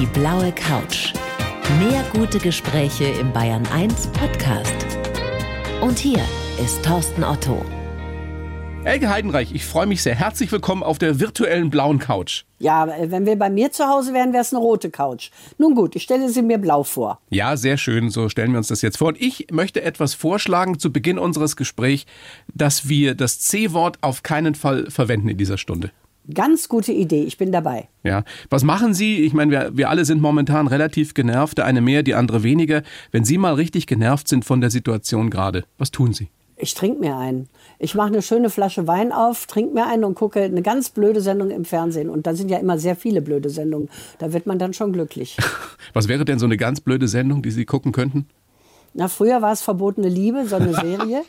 Die blaue Couch. Mehr gute Gespräche im Bayern 1 Podcast. Und hier ist Thorsten Otto. Elke Heidenreich, ich freue mich sehr. Herzlich willkommen auf der virtuellen blauen Couch. Ja, wenn wir bei mir zu Hause wären, wäre es eine rote Couch. Nun gut, ich stelle sie mir blau vor. Ja, sehr schön. So stellen wir uns das jetzt vor. Und ich möchte etwas vorschlagen zu Beginn unseres Gesprächs, dass wir das C-Wort auf keinen Fall verwenden in dieser Stunde. Ganz gute Idee, ich bin dabei. Ja, was machen Sie? Ich meine, wir, wir alle sind momentan relativ genervt, der eine mehr, die andere weniger. Wenn Sie mal richtig genervt sind von der Situation gerade, was tun Sie? Ich trinke mir einen. Ich mache eine schöne Flasche Wein auf, trinke mir einen und gucke eine ganz blöde Sendung im Fernsehen. Und da sind ja immer sehr viele blöde Sendungen. Da wird man dann schon glücklich. Was wäre denn so eine ganz blöde Sendung, die Sie gucken könnten? Na, früher war es Verbotene Liebe, so eine Serie.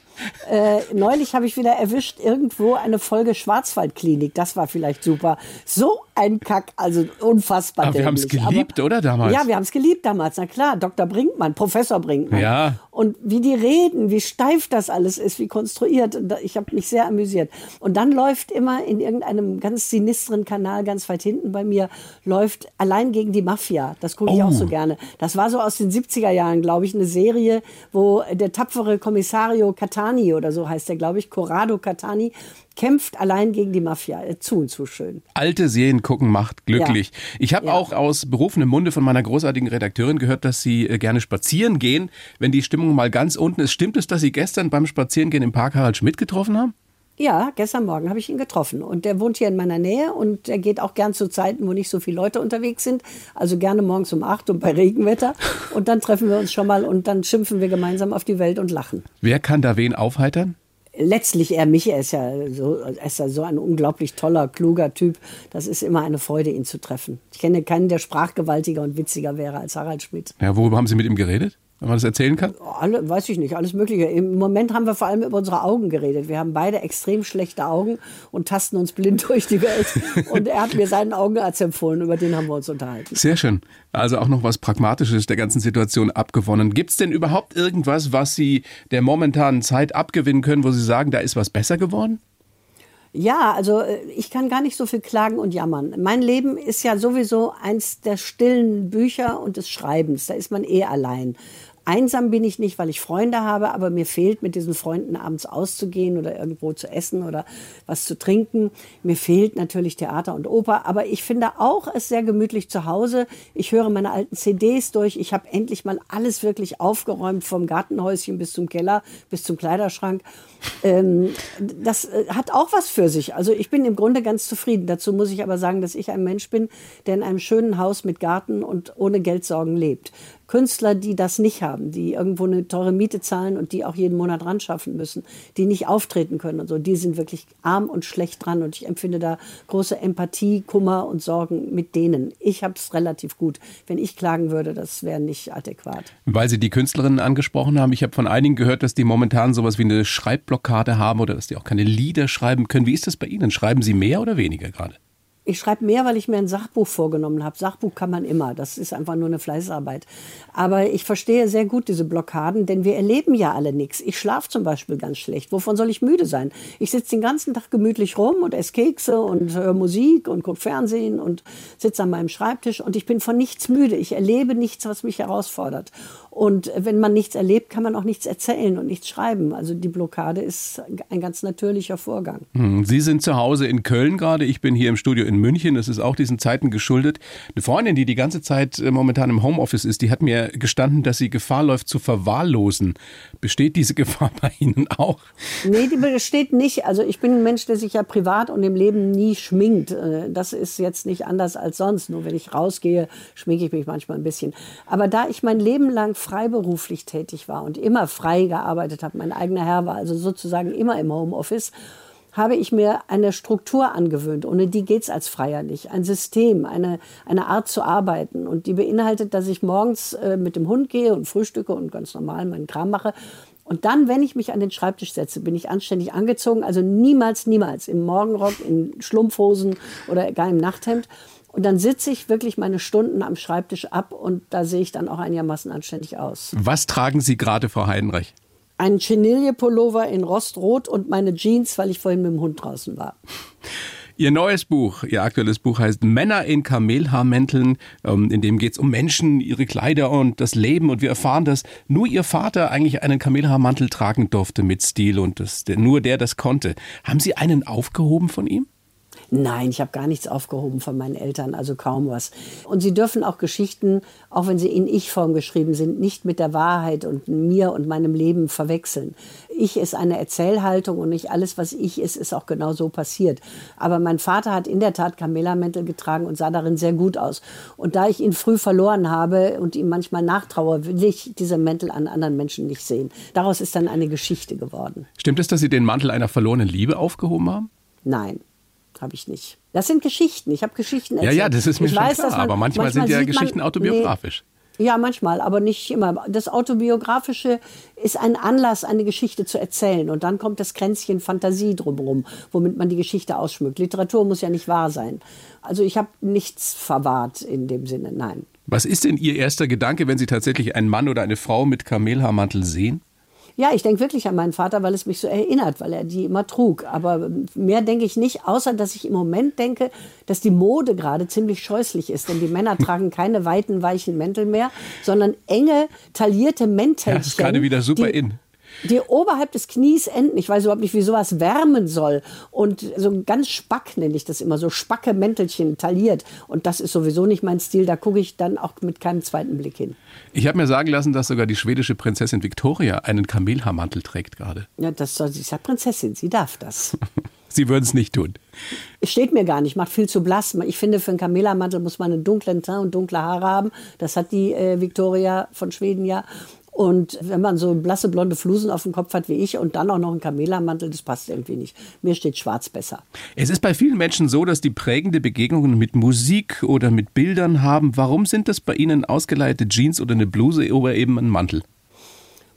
äh, neulich habe ich wieder erwischt, irgendwo eine Folge Schwarzwaldklinik. Das war vielleicht super. So ein Kack, also unfassbar. Aber wir haben es geliebt, Aber, oder damals? Ja, wir haben es geliebt damals. Na klar, Dr. Brinkmann, Professor Brinkmann. Ja. Und wie die reden, wie steif das alles ist, wie konstruiert. Ich habe mich sehr amüsiert. Und dann läuft immer in irgendeinem ganz sinistren Kanal, ganz weit hinten bei mir, läuft Allein gegen die Mafia. Das gucke ich Oh. auch so gerne. Das war so aus den 70er Jahren, glaube ich, eine Serie, wo der tapfere Kommissario Catani oder so heißt er, glaube ich, Corrado Catani, kämpft allein gegen die Mafia. Äh, Zu und zu schön. Alte Serien gucken macht glücklich. Ich habe Ja. auch aus berufenem Munde von meiner großartigen Redakteurin gehört, dass Sie äh, gerne spazieren gehen, wenn die Stimmung mal ganz unten ist. Stimmt es, dass Sie gestern beim Spazierengehen im Park Harald Schmidt getroffen haben? Ja, gestern Morgen habe ich ihn getroffen und der wohnt hier in meiner Nähe und er geht auch gern zu Zeiten, wo nicht so viele Leute unterwegs sind. Also gerne morgens um acht und bei Regenwetter. Und dann treffen wir uns schon mal und dann schimpfen wir gemeinsam auf die Welt und lachen. Wer kann da wen aufheitern? Letztlich er mich, er ist ja so, er ist ja so ein unglaublich toller, kluger Typ. Das ist immer eine Freude, ihn zu treffen. Ich kenne keinen, der sprachgewaltiger und witziger wäre als Harald Schmidt. Ja, worüber haben Sie mit ihm geredet? Wenn man das erzählen kann? Alle, weiß ich nicht, alles Mögliche. Im Moment haben wir vor allem über unsere Augen geredet. Wir haben beide extrem schlechte Augen und tasten uns blind durch die Welt. Und er hat mir seinen Augenarzt empfohlen, über den haben wir uns unterhalten. Sehr schön. Also auch noch was Pragmatisches der ganzen Situation abgewonnen. Gibt es denn überhaupt irgendwas, was Sie der momentanen Zeit abgewinnen können, wo Sie sagen, da ist was besser geworden? Ja, also äh, ich kann gar nicht so viel klagen und jammern. Mein Leben ist ja sowieso eins der stillen Bücher und des Schreibens. Da ist man eh allein. Einsam bin ich nicht, weil ich Freunde habe, aber mir fehlt, mit diesen Freunden abends auszugehen oder irgendwo zu essen oder was zu trinken. Mir fehlt natürlich Theater und Oper, aber ich finde auch es sehr gemütlich zu Hause. Ich höre meine alten CDs durch. Ich habe endlich mal alles wirklich aufgeräumt, vom Gartenhäuschen bis zum Keller, bis zum Kleiderschrank. Ähm, das äh, hat auch was für sich. Also ich bin im Grunde ganz zufrieden. Dazu muss ich aber sagen, dass ich ein Mensch bin, der in einem schönen Haus mit Garten und ohne Geldsorgen lebt. Künstler, die das nicht haben, die irgendwo eine teure Miete zahlen und die auch jeden Monat ran schaffen müssen, die nicht auftreten können und so, die sind wirklich arm und schlecht dran und ich empfinde da große Empathie, Kummer und Sorgen mit denen. Ich habe es relativ gut. Wenn ich klagen würde, das wäre nicht adäquat. Weil Sie die Künstlerinnen angesprochen haben, ich habe von einigen gehört, dass die momentan sowas wie eine Schreibblockade haben oder dass die auch keine Lieder schreiben können. Wie ist das bei Ihnen? Schreiben Sie mehr oder weniger gerade? Ich schreibe mehr, weil ich mir ein Sachbuch vorgenommen habe. Sachbuch kann man immer. Das ist einfach nur eine Fleißarbeit. Aber ich verstehe sehr gut diese Blockaden, denn wir erleben ja alle nichts. Ich schlafe zum Beispiel ganz schlecht. Wovon soll ich müde sein? Ich sitze den ganzen Tag gemütlich rum und esse Kekse und höre Musik und gucke Fernsehen und sitze an meinem Schreibtisch und ich bin von nichts müde. Ich erlebe nichts, was mich herausfordert. Und wenn man nichts erlebt, kann man auch nichts erzählen und nichts schreiben. Also die Blockade ist ein ganz natürlicher Vorgang. Hm, Sie sind zu Hause in Köln gerade. Ich bin hier im Studio in München. Das ist auch diesen Zeiten geschuldet. Eine Freundin, die die ganze Zeit äh, momentan im Homeoffice ist, die hat mir gestanden, dass sie Gefahr läuft zu verwahrlosen. Besteht diese Gefahr bei Ihnen auch? Nee, die besteht nicht. Also ich bin ein Mensch, der sich ja privat und im Leben nie schminkt. Äh, Das ist jetzt nicht anders als sonst. Nur wenn ich rausgehe, schminke ich mich manchmal ein bisschen. Aber da ich mein Leben lang freiberuflich tätig war und immer frei gearbeitet habe, mein eigener Herr war, also sozusagen immer im Homeoffice, habe ich mir eine Struktur angewöhnt. Ohne die geht's als Freier nicht. Ein System, eine, eine Art zu arbeiten. Und die beinhaltet, dass ich morgens äh, mit dem Hund gehe und frühstücke und ganz normal meinen Kram mache. Und dann, wenn ich mich an den Schreibtisch setze, bin ich anständig angezogen. Also niemals, niemals im Morgenrock, in Schlumpfhosen oder gar im Nachthemd. Und dann sitze ich wirklich meine Stunden am Schreibtisch ab und da sehe ich dann auch einigermaßen anständig aus. Was tragen Sie gerade, Frau Heidenreich? Ein Chenille-Pullover in Rostrot und meine Jeans, weil ich vorhin mit dem Hund draußen war. Ihr neues Buch, Ihr aktuelles Buch heißt Männer in Kamelhaarmänteln. Ähm, in dem geht es um Menschen, ihre Kleider und das Leben. Und wir erfahren, dass nur Ihr Vater eigentlich einen Kamelhaarmantel tragen durfte mit Stil und das, nur der das konnte. Haben Sie einen aufgehoben von ihm? Nein, ich habe gar nichts aufgehoben von meinen Eltern, also kaum was. Und sie dürfen auch Geschichten, auch wenn sie in Ich-Form geschrieben sind, nicht mit der Wahrheit und mir und meinem Leben verwechseln. Ich ist eine Erzählhaltung und nicht alles, was ich ist, ist auch genau so passiert. Aber mein Vater hat in der Tat Camilla-Mäntel getragen und sah darin sehr gut aus. Und da ich ihn früh verloren habe und ihm manchmal nachtraue, will ich diese Mäntel an anderen Menschen nicht sehen. Daraus ist dann eine Geschichte geworden. Stimmt es, dass Sie den Mantel einer verlorenen Liebe aufgehoben haben? Nein habe ich nicht. Das sind Geschichten. Ich habe Geschichten erzählt. Ja, ja, das ist mir ich schon weiß, klar. Man, aber manchmal, manchmal, sind ja Geschichten man, autobiografisch. Nee, ja, manchmal, aber nicht immer. Das Autobiografische ist ein Anlass, eine Geschichte zu erzählen. Und dann kommt das Kränzchen Fantasie drumherum, womit man die Geschichte ausschmückt. Literatur muss ja nicht wahr sein. Also ich habe nichts verwahrt in dem Sinne, nein. Was ist denn Ihr erster Gedanke, wenn Sie tatsächlich einen Mann oder eine Frau mit Kamelhaarmantel sehen? Ja, ich denke wirklich an meinen Vater, weil es mich so erinnert, weil er die immer trug. Aber mehr denke ich nicht, außer dass ich im Moment denke, dass die Mode gerade ziemlich scheußlich ist. Denn die Männer tragen keine weiten, weichen Mäntel mehr, sondern enge, taillierte Mäntelchen. Ja, das ist gerade wieder super die, in die oberhalb des Knies enden. Ich weiß überhaupt nicht, wie sowas wärmen soll. Und so ganz Spack nenne ich das immer, so spacke Mäntelchen tailliert. Und das ist sowieso nicht mein Stil. Da gucke ich dann auch mit keinem zweiten Blick hin. Ich habe mir sagen lassen, dass sogar die schwedische Prinzessin Victoria einen Kamelhaarmantel trägt gerade. Ja, das soll sie ist ja Prinzessin, sie darf das. Sie würden es nicht tun. Steht mir gar nicht, macht viel zu blass. Ich finde, für einen Kamelhaarmantel muss man einen dunklen Teint und dunkle Haare haben. Das hat die äh, Victoria von Schweden ja. Und wenn man so blasse blonde Flusen auf dem Kopf hat wie ich und dann auch noch einen Kamelermantel, das passt irgendwie nicht. Mir steht schwarz besser. Es ist bei vielen Menschen so, dass die prägende Begegnungen mit Musik oder mit Bildern haben. Warum sind das bei Ihnen ausgeleitete Jeans oder eine Bluse oder eben ein Mantel?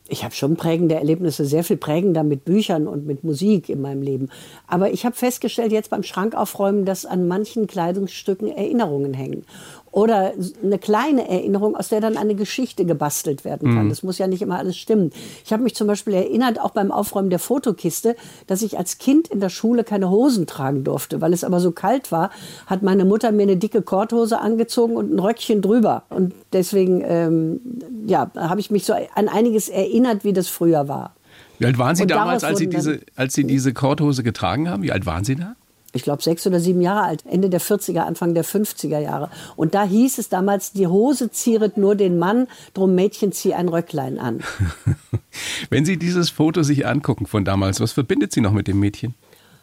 ich habe schon prägende Erlebnisse, sehr viel prägender mit Büchern und mit Musik in meinem Leben. Aber ich habe festgestellt jetzt beim Schrank aufräumen, dass an manchen Kleidungsstücken Erinnerungen hängen oder eine kleine Erinnerung, aus der dann eine Geschichte gebastelt werden kann. Mhm. Das muss ja nicht immer alles stimmen. Ich habe mich zum Beispiel erinnert, auch beim Aufräumen der Fotokiste, dass ich als Kind in der Schule keine Hosen tragen durfte, weil es aber so kalt war, hat meine Mutter mir eine dicke Korthose angezogen und ein Röckchen drüber. Und deswegen, ähm, ja, habe ich mich so an einiges erinnert, wie das früher war. Wie alt waren Sie und damals, als Sie, diese, als Sie diese Korthose getragen haben? Wie alt waren Sie da? Ich glaube, sechs oder sieben Jahre alt, Ende der 40er, Anfang der 50er Jahre. Und da hieß es damals, die Hose zieret nur den Mann, drum Mädchen zieh ein Röcklein an. Wenn Sie dieses Foto sich angucken von damals, was verbindet Sie noch mit dem Mädchen?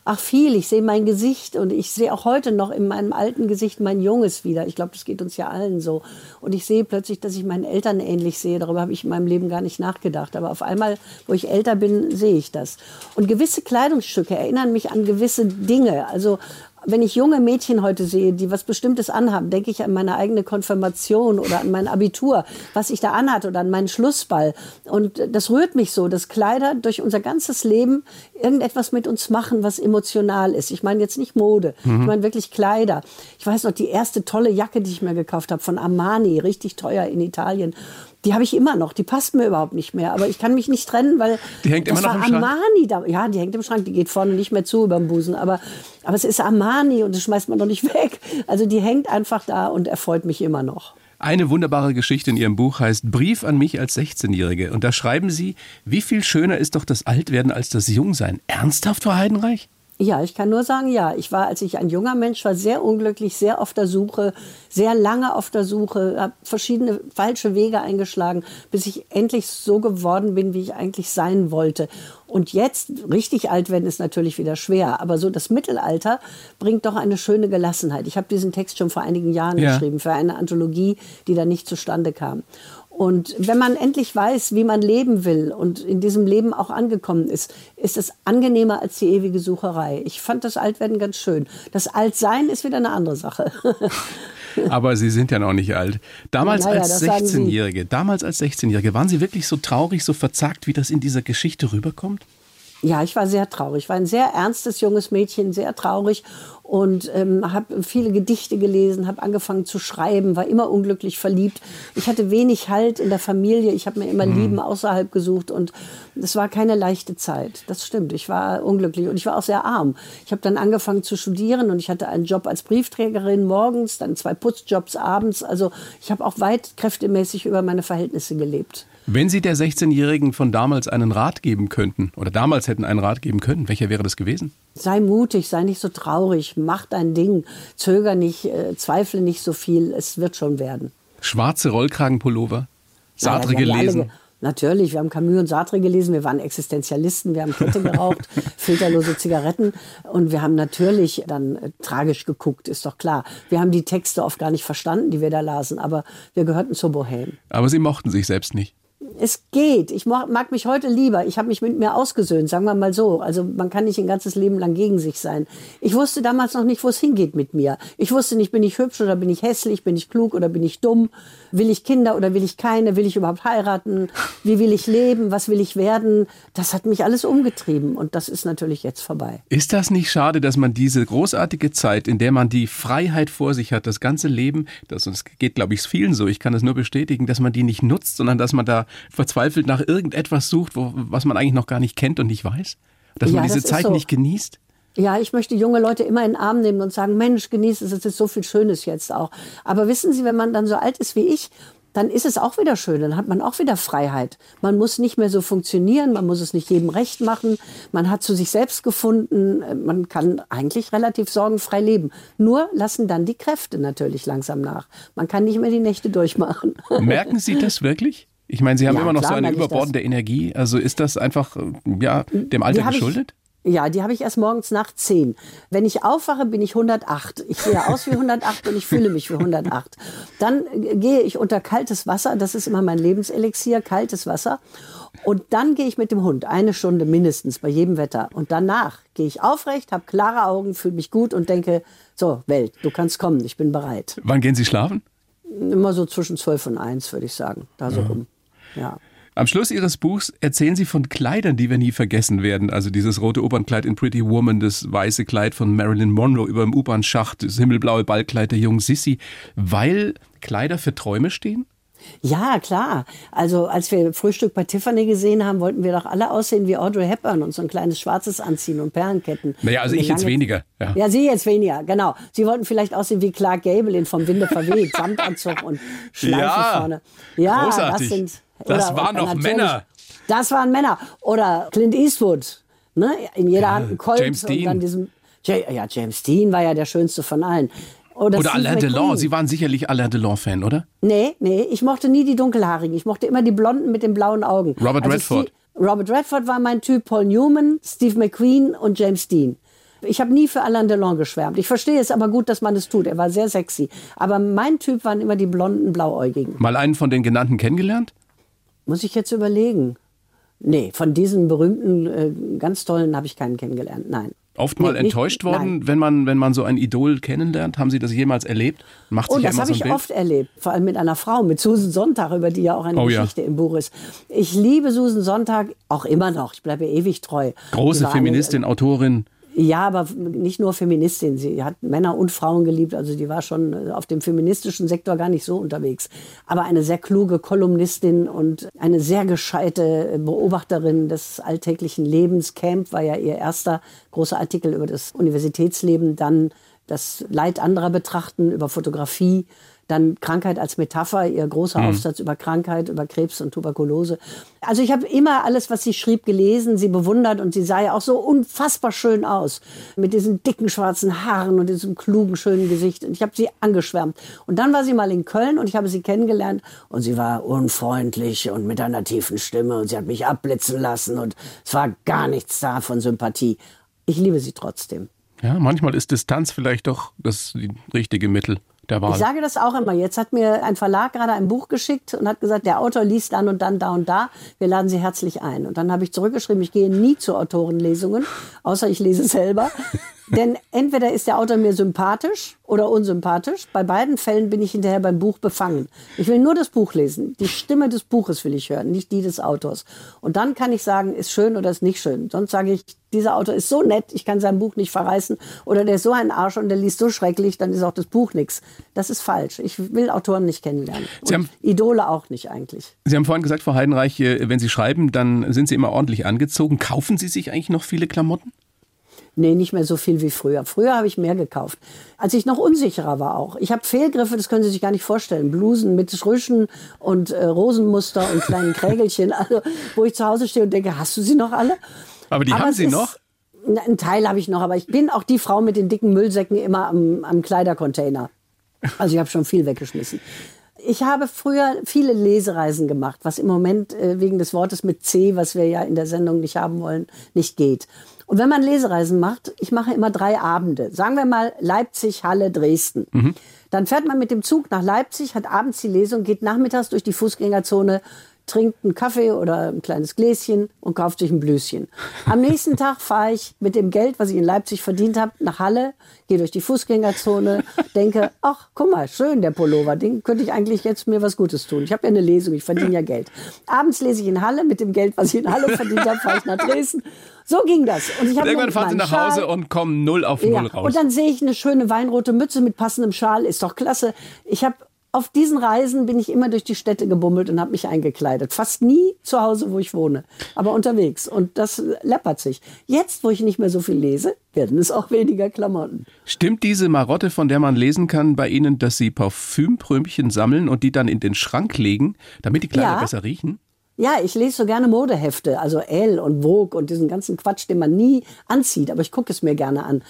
Ach viel, ich sehe mein Gesicht und ich sehe auch heute noch in meinem alten Gesicht mein Junges wieder. Ich glaube, das geht uns ja allen so. Und ich sehe plötzlich, dass ich meinen Eltern ähnlich sehe. Darüber habe ich in meinem Leben gar nicht nachgedacht. Aber auf einmal, wo ich älter bin, sehe ich das. Und gewisse Kleidungsstücke erinnern mich an gewisse Dinge. Also wenn ich junge Mädchen heute sehe, die was Bestimmtes anhaben, denke ich an meine eigene Konfirmation oder an mein Abitur, was ich da anhatte oder an meinen Schlussball. Und das rührt mich so, dass Kleider durch unser ganzes Leben irgendetwas mit uns machen, was emotional ist. Ich meine jetzt nicht Mode, mhm. ich meine wirklich Kleider. Ich weiß noch, die erste tolle Jacke, die ich mir gekauft habe von Armani, richtig teuer in Italien. Die habe ich immer noch. Die passt mir überhaupt nicht mehr. Aber ich kann mich nicht trennen, weil die hängt immer noch im Schrank. Armani da. Ja, die hängt im Schrank. Die geht vorne nicht mehr zu über den Busen. Aber, aber es ist Armani und das schmeißt man doch nicht weg. Also die hängt einfach da und erfreut mich immer noch. Eine wunderbare Geschichte in Ihrem Buch heißt Brief an mich als 16-Jährige. Und da schreiben Sie, wie viel schöner ist doch das Altwerden als das Jungsein. Ernsthaft, Frau Heidenreich? Ja, ich kann nur sagen, ja. Ich war, als ich ein junger Mensch war, sehr unglücklich, sehr auf der Suche, sehr lange auf der Suche, habe verschiedene falsche Wege eingeschlagen, bis ich endlich so geworden bin, wie ich eigentlich sein wollte. Und jetzt, richtig alt werden ist natürlich wieder schwer, aber so das Mittelalter bringt doch eine schöne Gelassenheit. Ich habe diesen Text schon vor einigen Jahren ja. geschrieben für eine Anthologie, die da nicht zustande kam. Und wenn man endlich weiß, wie man leben will und in diesem Leben auch angekommen ist, ist es angenehmer als die ewige Sucherei. Ich fand das Altwerden ganz schön. Das Altsein ist wieder eine andere Sache. Aber Sie sind ja noch nicht alt. Damals naja, als 16-Jährige, damals als 16-Jährige, waren Sie wirklich so traurig, so verzagt, wie das in dieser Geschichte rüberkommt? Ja, ich war sehr traurig. Ich war ein sehr ernstes junges Mädchen, sehr traurig und ähm, habe viele Gedichte gelesen, habe angefangen zu schreiben, war immer unglücklich verliebt. Ich hatte wenig Halt in der Familie, ich habe mir immer mhm. Lieben außerhalb gesucht und es war keine leichte Zeit. Das stimmt, ich war unglücklich und ich war auch sehr arm. Ich habe dann angefangen zu studieren und ich hatte einen Job als Briefträgerin morgens, dann zwei Putzjobs abends. Also ich habe auch weit kräftemäßig über meine Verhältnisse gelebt. Wenn Sie der 16-Jährigen von damals einen Rat geben könnten oder damals hätten einen Rat geben können, welcher wäre das gewesen? Sei mutig, sei nicht so traurig, mach dein Ding, zöger nicht, äh, zweifle nicht so viel, es wird schon werden. Schwarze Rollkragenpullover, Sartre naja, gelesen. Natürlich, wir haben Camus und Sartre gelesen, wir waren Existenzialisten, wir haben Kette geraucht, filterlose Zigaretten und wir haben natürlich dann äh, tragisch geguckt, ist doch klar. Wir haben die Texte oft gar nicht verstanden, die wir da lasen, aber wir gehörten zur Bohème. Aber Sie mochten sich selbst nicht es geht. Ich mag mich heute lieber. Ich habe mich mit mir ausgesöhnt, sagen wir mal so. Also man kann nicht ein ganzes Leben lang gegen sich sein. Ich wusste damals noch nicht, wo es hingeht mit mir. Ich wusste nicht, bin ich hübsch oder bin ich hässlich, bin ich klug oder bin ich dumm, will ich Kinder oder will ich keine, will ich überhaupt heiraten, wie will ich leben, was will ich werden. Das hat mich alles umgetrieben und das ist natürlich jetzt vorbei. Ist das nicht schade, dass man diese großartige Zeit, in der man die Freiheit vor sich hat, das ganze Leben, das, das geht glaube ich vielen so, ich kann das nur bestätigen, dass man die nicht nutzt, sondern dass man da verzweifelt nach irgendetwas sucht, wo, was man eigentlich noch gar nicht kennt und nicht weiß? Dass ja, man diese Zeit so. nicht genießt? Ja, ich möchte junge Leute immer in den Arm nehmen und sagen, Mensch, genieß es, es ist so viel Schönes jetzt auch. Aber wissen Sie, wenn man dann so alt ist wie ich, dann ist es auch wieder schön, dann hat man auch wieder Freiheit. Man muss nicht mehr so funktionieren, man muss es nicht jedem recht machen, man hat zu sich selbst gefunden, man kann eigentlich relativ sorgenfrei leben. Nur lassen dann die Kräfte natürlich langsam nach. Man kann nicht mehr die Nächte durchmachen. Merken Sie das wirklich? Ich meine, Sie haben ja, immer noch klar, so eine überbordende Energie. Also ist das einfach ja, dem Alter geschuldet? Ich, ja, die habe ich erst morgens nach 10. Wenn ich aufwache, bin ich 108. Ich sehe aus wie 108 und ich fühle mich wie 108. Dann gehe ich unter kaltes Wasser. Das ist immer mein Lebenselixier, kaltes Wasser. Und dann gehe ich mit dem Hund eine Stunde mindestens bei jedem Wetter. Und danach gehe ich aufrecht, habe klare Augen, fühle mich gut und denke, so Welt, du kannst kommen, ich bin bereit. Wann gehen Sie schlafen? Immer so zwischen 12 und 1, würde ich sagen. Da so ja. rum. Ja. Am Schluss Ihres Buchs erzählen Sie von Kleidern, die wir nie vergessen werden. Also dieses rote Opernkleid in Pretty Woman, das weiße Kleid von Marilyn Monroe über dem U-Bahn-Schacht, das himmelblaue Ballkleid der jungen Sissy, weil Kleider für Träume stehen? Ja, klar. Also als wir Frühstück bei Tiffany gesehen haben, wollten wir doch alle aussehen wie Audrey Hepburn und so ein kleines schwarzes anziehen und Perlenketten. Naja, also ich jetzt weniger. Ja. ja, Sie jetzt weniger, genau. Sie wollten vielleicht aussehen wie Clark Gable in Vom Winde verweht, Samtanzug und Schleife ja, vorne. Ja, großartig. das sind das waren noch Männer. Das waren Männer. Oder Clint Eastwood. Ne? In jeder Hand ein Colt James Dean. dann diesem. Ja, James Dean war ja der schönste von allen. Oder, oder Alain Delon. Sie waren sicherlich Alain Delon-Fan, oder? Nee, nee. Ich mochte nie die Dunkelhaarigen. Ich mochte immer die Blonden mit den blauen Augen. Robert also Redford. Steve, Robert Redford war mein Typ. Paul Newman, Steve McQueen und James Dean. Ich habe nie für Alain Delon geschwärmt. Ich verstehe es aber gut, dass man es tut. Er war sehr sexy. Aber mein Typ waren immer die blonden, blauäugigen. Mal einen von den genannten kennengelernt? Muss ich jetzt überlegen. Nee, von diesen berühmten, äh, ganz tollen habe ich keinen kennengelernt. Nein. Oft mal nee, enttäuscht nicht, worden, wenn man, wenn man so ein Idol kennenlernt? Haben Sie das jemals erlebt? Macht oh, das habe so ich Bild? oft erlebt. Vor allem mit einer Frau, mit Susan Sonntag, über die ja auch eine oh, Geschichte ja. im Buch ist. Ich liebe Susan Sonntag auch immer noch. Ich bleibe ewig treu. Große Feministin, eine, Autorin. Ja, aber nicht nur Feministin. Sie hat Männer und Frauen geliebt. Also die war schon äh, auf dem feministischen Sektor gar nicht so unterwegs. Aber eine sehr kluge Kolumnistin und eine sehr gescheite Beobachterin des alltäglichen Lebens. Camp war ja ihr erster großer Artikel über das Universitätsleben. Dann das Leid anderer betrachten über Fotografie dann Krankheit als Metapher, ihr großer mhm. Aufsatz über Krankheit, über Krebs und Tuberkulose. Also ich habe immer alles, was sie schrieb, gelesen, sie bewundert und sie sah ja auch so unfassbar schön aus. Mit diesen dicken schwarzen Haaren und diesem klugen, schönen Gesicht. Und ich habe sie angeschwärmt. Und dann war sie mal in Köln und ich habe sie kennengelernt und sie war unfreundlich und mit einer tiefen Stimme und sie hat mich abblitzen lassen und es war gar nichts da von Sympathie. Ich liebe sie trotzdem. Ja, manchmal ist Distanz vielleicht doch das richtige Mittel der Wahl. Ich sage das auch immer. Jetzt hat mir ein Verlag gerade ein Buch geschickt und hat gesagt, der Autor liest dann und dann da und da. Wir laden Sie herzlich ein. Und dann habe ich zurückgeschrieben, ich gehe nie zu Autorenlesungen, außer ich lese selber. Denn entweder ist der Autor mir sympathisch oder unsympathisch. Bei beiden Fällen bin ich hinterher beim Buch befangen. Ich will nur das Buch lesen. Die Stimme des Buches will ich hören, nicht die des Autors. Und dann kann ich sagen, ist schön oder ist nicht schön. Sonst sage ich, dieser Autor ist so nett, ich kann sein Buch nicht verreißen. Oder der ist so ein Arsch und der liest so schrecklich, dann ist auch das Buch nichts. Das ist falsch. Ich will Autoren nicht kennenlernen. Sie haben, Idole auch nicht eigentlich. Sie haben vorhin gesagt, Frau Heidenreich, äh, wenn Sie schreiben, dann sind Sie immer ordentlich angezogen. Kaufen Sie sich eigentlich noch viele Klamotten? Nee, nicht mehr so viel wie früher. Früher habe ich mehr gekauft. Als ich noch unsicherer war auch. Ich habe Fehlgriffe, das können Sie sich gar nicht vorstellen. Blusen mit Schrüschen und äh, Rosenmuster und kleinen Krägelchen. Also, wo ich zu Hause stehe und denke, hast du sie noch alle? Aber die aber haben Sie noch? Ein Teil habe ich noch, aber ich bin auch die Frau mit den dicken Müllsäcken immer am, am Kleidercontainer. Also ich habe schon viel weggeschmissen. Ich habe früher viele Lesereisen gemacht, was im Moment äh, wegen des Wortes mit C, was wir ja in der Sendung nicht haben wollen, nicht geht. Und wenn man Lesereisen macht, ich mache immer drei Abende, sagen wir mal Leipzig, Halle, Dresden. Mhm. Dann fährt man mit dem Zug nach Leipzig, hat abends die Lesung, geht nachmittags durch die Fußgängerzone trinkt einen Kaffee oder ein kleines Gläschen und kauft sich ein Blüschen. Am nächsten Tag fahre ich mit dem Geld, was ich in Leipzig verdient habe, nach Halle, gehe durch die Fußgängerzone, denke, ach, guck mal, schön der Pullover, den könnte ich eigentlich jetzt mir was Gutes tun. Ich habe ja eine Lesung, ich verdiene ja Geld. Abends lese ich in Halle, mit dem Geld, was ich in Halle verdient habe, fahre ich nach Dresden. So ging das. Und ich irgendwann fahren Sie nach Schal. Hause und kommen null auf null ja. raus. Und dann sehe ich eine schöne weinrote Mütze mit passendem Schal, ist doch klasse. Ich habe auf diesen Reisen bin ich immer durch die Städte gebummelt und habe mich eingekleidet. Fast nie zu Hause, wo ich wohne, aber unterwegs. Und das läppert sich. Jetzt, wo ich nicht mehr so viel lese, werden es auch weniger Klamotten. Stimmt diese Marotte, von der man lesen kann bei Ihnen, dass Sie Parfümprömchen sammeln und die dann in den Schrank legen, damit die Kleider ja. besser riechen? Ja, ich lese so gerne Modehefte, also Elle und Vogue und diesen ganzen Quatsch, den man nie anzieht, aber ich gucke es mir gerne an.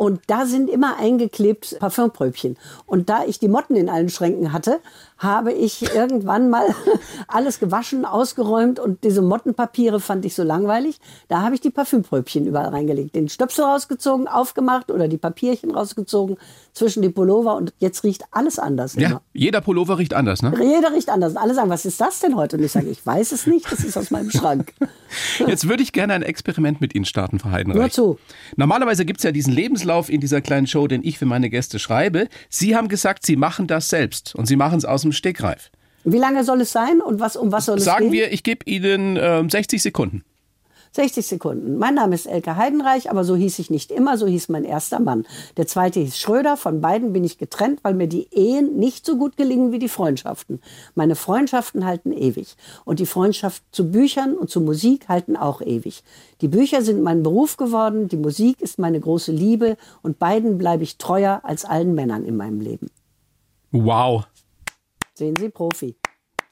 Und da sind immer eingeklebt Parfümpröbchen. Und da ich die Motten in allen Schränken hatte, habe ich irgendwann mal alles gewaschen, ausgeräumt und diese Mottenpapiere fand ich so langweilig. Da habe ich die Parfümpröbchen überall reingelegt. Den Stöpsel rausgezogen, aufgemacht oder die Papierchen rausgezogen zwischen die Pullover und jetzt riecht alles anders. Ja, immer. jeder Pullover riecht anders, ne? Jeder riecht anders. Und alle sagen, was ist das denn heute? Und ich sage, ich weiß es nicht, das ist aus meinem Schrank. Jetzt würde ich gerne ein Experiment mit Ihnen starten, Frau Heidenreich. Nur zu. Normalerweise gibt es ja diesen Lebenslauf in dieser kleinen Show, den ich für meine Gäste schreibe. Sie haben gesagt, Sie machen das selbst und Sie machen es aus dem Stegreif. Wie lange soll es sein und was, um was soll es Sagen gehen? wir, ich gebe Ihnen äh, 60 Sekunden. 60 Sekunden. Mein Name ist Elke Heidenreich, aber so hieß ich nicht immer, so hieß mein erster Mann. Der zweite hieß Schröder, von beiden bin ich getrennt, weil mir die Ehen nicht so gut gelingen wie die Freundschaften. Meine Freundschaften halten ewig. Und die Freundschaft zu Büchern und zu Musik halten auch ewig. Die Bücher sind mein Beruf geworden, die Musik ist meine große Liebe und beiden bleibe ich treuer als allen Männern in meinem Leben. Wow. Sehen Sie, Profi.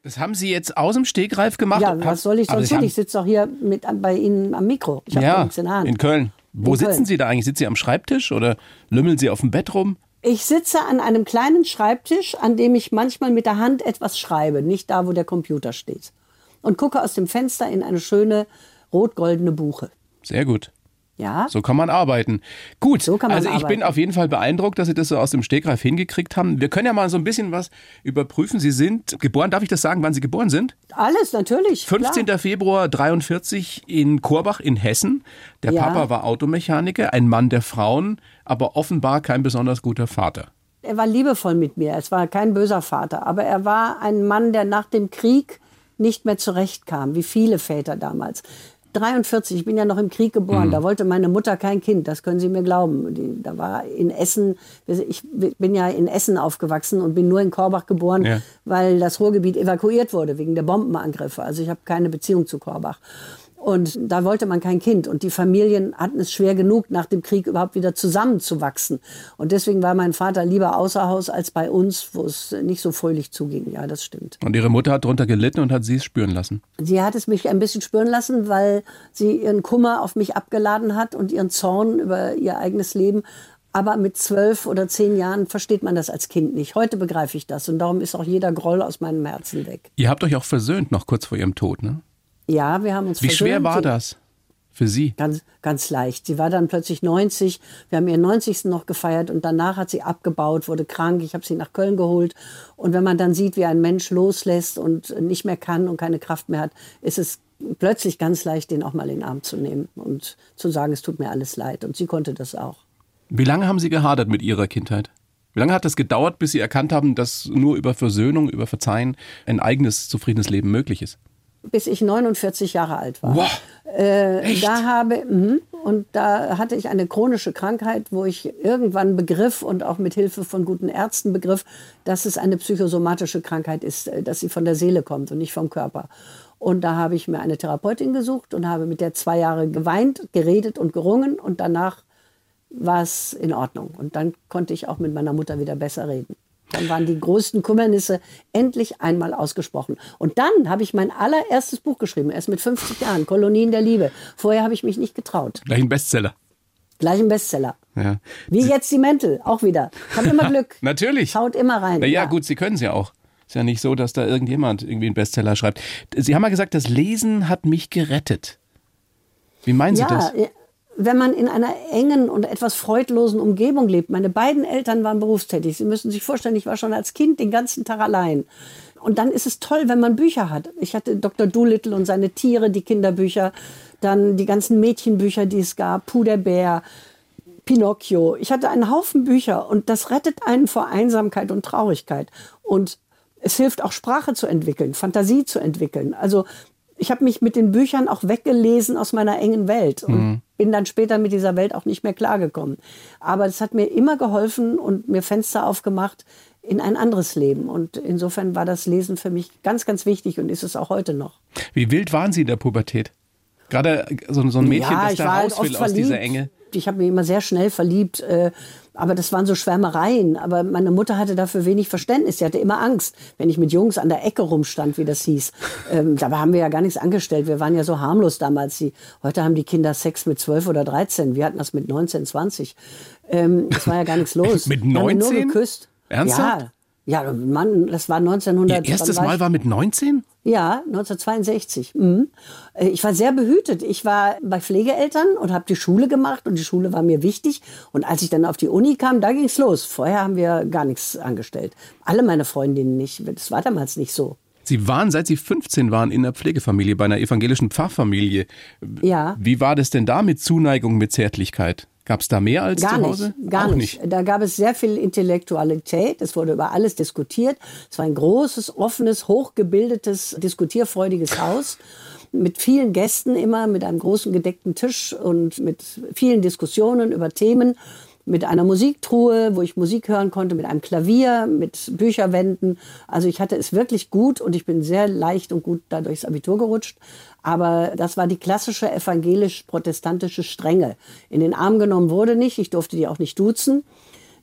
Das haben Sie jetzt aus dem Stegreif gemacht? Ja, was soll ich sonst tun? Ich sitze doch hier mit, bei Ihnen am Mikro. Ich habe ja, nichts in der Hand. In Köln. Wo in sitzen Köln. Sie da eigentlich? Sitzen Sie am Schreibtisch oder lümmeln Sie auf dem Bett rum? Ich sitze an einem kleinen Schreibtisch, an dem ich manchmal mit der Hand etwas schreibe, nicht da, wo der Computer steht. Und gucke aus dem Fenster in eine schöne rot-goldene Buche. Sehr gut. Ja. So kann man arbeiten. Gut, so man also ich arbeiten. bin auf jeden Fall beeindruckt, dass Sie das so aus dem Stegreif hingekriegt haben. Wir können ja mal so ein bisschen was überprüfen. Sie sind geboren, darf ich das sagen, wann Sie geboren sind? Alles, natürlich. 15. Klar. Februar 43 in Korbach in Hessen. Der ja. Papa war Automechaniker, ein Mann der Frauen, aber offenbar kein besonders guter Vater. Er war liebevoll mit mir. Es war kein böser Vater, aber er war ein Mann, der nach dem Krieg nicht mehr zurechtkam, wie viele Väter damals. 43, ich bin ja noch im Krieg geboren, mhm. da wollte meine Mutter kein Kind, das können Sie mir glauben. Die, da war in Essen, ich bin ja in Essen aufgewachsen und bin nur in Korbach geboren, ja. weil das Ruhrgebiet evakuiert wurde wegen der Bombenangriffe. Also ich habe keine Beziehung zu Korbach. Und da wollte man kein Kind. Und die Familien hatten es schwer genug, nach dem Krieg überhaupt wieder zusammenzuwachsen. Und deswegen war mein Vater lieber außer Haus als bei uns, wo es nicht so fröhlich zuging. Ja, das stimmt. Und Ihre Mutter hat darunter gelitten und hat Sie es spüren lassen? Sie hat es mich ein bisschen spüren lassen, weil sie ihren Kummer auf mich abgeladen hat und ihren Zorn über ihr eigenes Leben. Aber mit zwölf oder zehn Jahren versteht man das als Kind nicht. Heute begreife ich das und darum ist auch jeder Groll aus meinem Herzen weg. Ihr habt euch auch versöhnt noch kurz vor ihrem Tod, ne? Ja, wir haben uns Wie schwer war das für Sie? Ganz, ganz leicht. Sie war dann plötzlich 90. Wir haben ihren 90. noch gefeiert und danach hat sie abgebaut, wurde krank. Ich habe sie nach Köln geholt. Und wenn man dann sieht, wie ein Mensch loslässt und nicht mehr kann und keine Kraft mehr hat, ist es plötzlich ganz leicht, den auch mal in den Arm zu nehmen und zu sagen, es tut mir alles leid. Und sie konnte das auch. Wie lange haben Sie gehadert mit Ihrer Kindheit? Wie lange hat es gedauert, bis Sie erkannt haben, dass nur über Versöhnung, über Verzeihen ein eigenes, zufriedenes Leben möglich ist? Bis ich 49 Jahre alt war. Wow. Äh, da habe mh, und da hatte ich eine chronische Krankheit, wo ich irgendwann begriff und auch mit Hilfe von guten Ärzten begriff, dass es eine psychosomatische Krankheit ist, äh, dass sie von der Seele kommt und nicht vom Körper. Und da habe ich mir eine Therapeutin gesucht und habe mit der zwei Jahre geweint, geredet und gerungen und danach war es in Ordnung. Und dann konnte ich auch mit meiner Mutter wieder besser reden. Dann waren die größten Kümmernisse endlich einmal ausgesprochen. Und dann habe ich mein allererstes Buch geschrieben, erst mit 50 Jahren, Kolonien der Liebe. Vorher habe ich mich nicht getraut. Gleich ein Bestseller. Gleich ein Bestseller. Ja. Wie Sie, jetzt die Mäntel, auch wieder. Hab immer Glück. Natürlich. Schaut immer rein. Na ja, gut, Sie können es ja auch. Ist ja nicht so, dass da irgendjemand irgendwie einen Bestseller schreibt. Sie haben mal gesagt, das Lesen hat mich gerettet. Wie meinen Sie ja, das? Wenn man in einer engen und etwas freudlosen Umgebung lebt. Meine beiden Eltern waren berufstätig. Sie müssen sich vorstellen, ich war schon als Kind den ganzen Tag allein. Und dann ist es toll, wenn man Bücher hat. Ich hatte Dr. Doolittle und seine Tiere, die Kinderbücher, dann die ganzen Mädchenbücher, die es gab, Puderbär, Pinocchio. Ich hatte einen Haufen Bücher und das rettet einen vor Einsamkeit und Traurigkeit. Und es hilft auch Sprache zu entwickeln, Fantasie zu entwickeln. Also ich habe mich mit den Büchern auch weggelesen aus meiner engen Welt mhm. Bin dann später mit dieser Welt auch nicht mehr klargekommen. Aber es hat mir immer geholfen und mir Fenster aufgemacht in ein anderes Leben. Und insofern war das Lesen für mich ganz, ganz wichtig und ist es auch heute noch. Wie wild waren Sie in der Pubertät? Gerade so, so ein Mädchen, ja, das da halt raus will aus dieser Enge. Ich habe mich immer sehr schnell verliebt. Aber das waren so Schwärmereien. Aber meine Mutter hatte dafür wenig Verständnis. Sie hatte immer Angst, wenn ich mit Jungs an der Ecke rumstand, wie das hieß. Ähm, dabei haben wir ja gar nichts angestellt. Wir waren ja so harmlos damals. Die, heute haben die Kinder Sex mit 12 oder 13. Wir hatten das mit 19, 20. Ähm, es war ja gar nichts los. mit 19? nur geküsst. Ernsthaft? Ja. Ja, Mann, das war 1900. Ihr erstes Mal war mit 19? Ja, 1962. Mhm. Äh, ich war sehr behütet. Ich war bei Pflegeeltern und habe die Schule gemacht und die Schule war mir wichtig. Und als ich dann auf die Uni kam, da ging's los. Vorher haben wir gar nichts angestellt. Alle meine Freundinnen nicht. Das war damals nicht so. Sie waren, seit Sie 15 waren, in einer Pflegefamilie, bei einer evangelischen Pfarrfamilie. Ja. Wie war das denn da mit Zuneigung, mit Zärtlichkeit? Gab es da mehr als gar zu Hause? Nicht, gar nicht. nicht. Da gab es sehr viel Intellektualität. Es wurde über alles diskutiert. Es war ein großes, offenes, hochgebildetes, diskutierfreudiges Haus mit vielen Gästen immer, mit einem großen gedeckten Tisch und mit vielen Diskussionen über Themen mit einer Musiktruhe, wo ich Musik hören konnte, mit einem Klavier, mit Bücherwänden. Also ich hatte es wirklich gut und ich bin sehr leicht und gut da durchs Abitur gerutscht. Aber das war die klassische evangelisch-protestantische Strenge. In den Arm genommen wurde nicht, ich durfte die auch nicht duzen.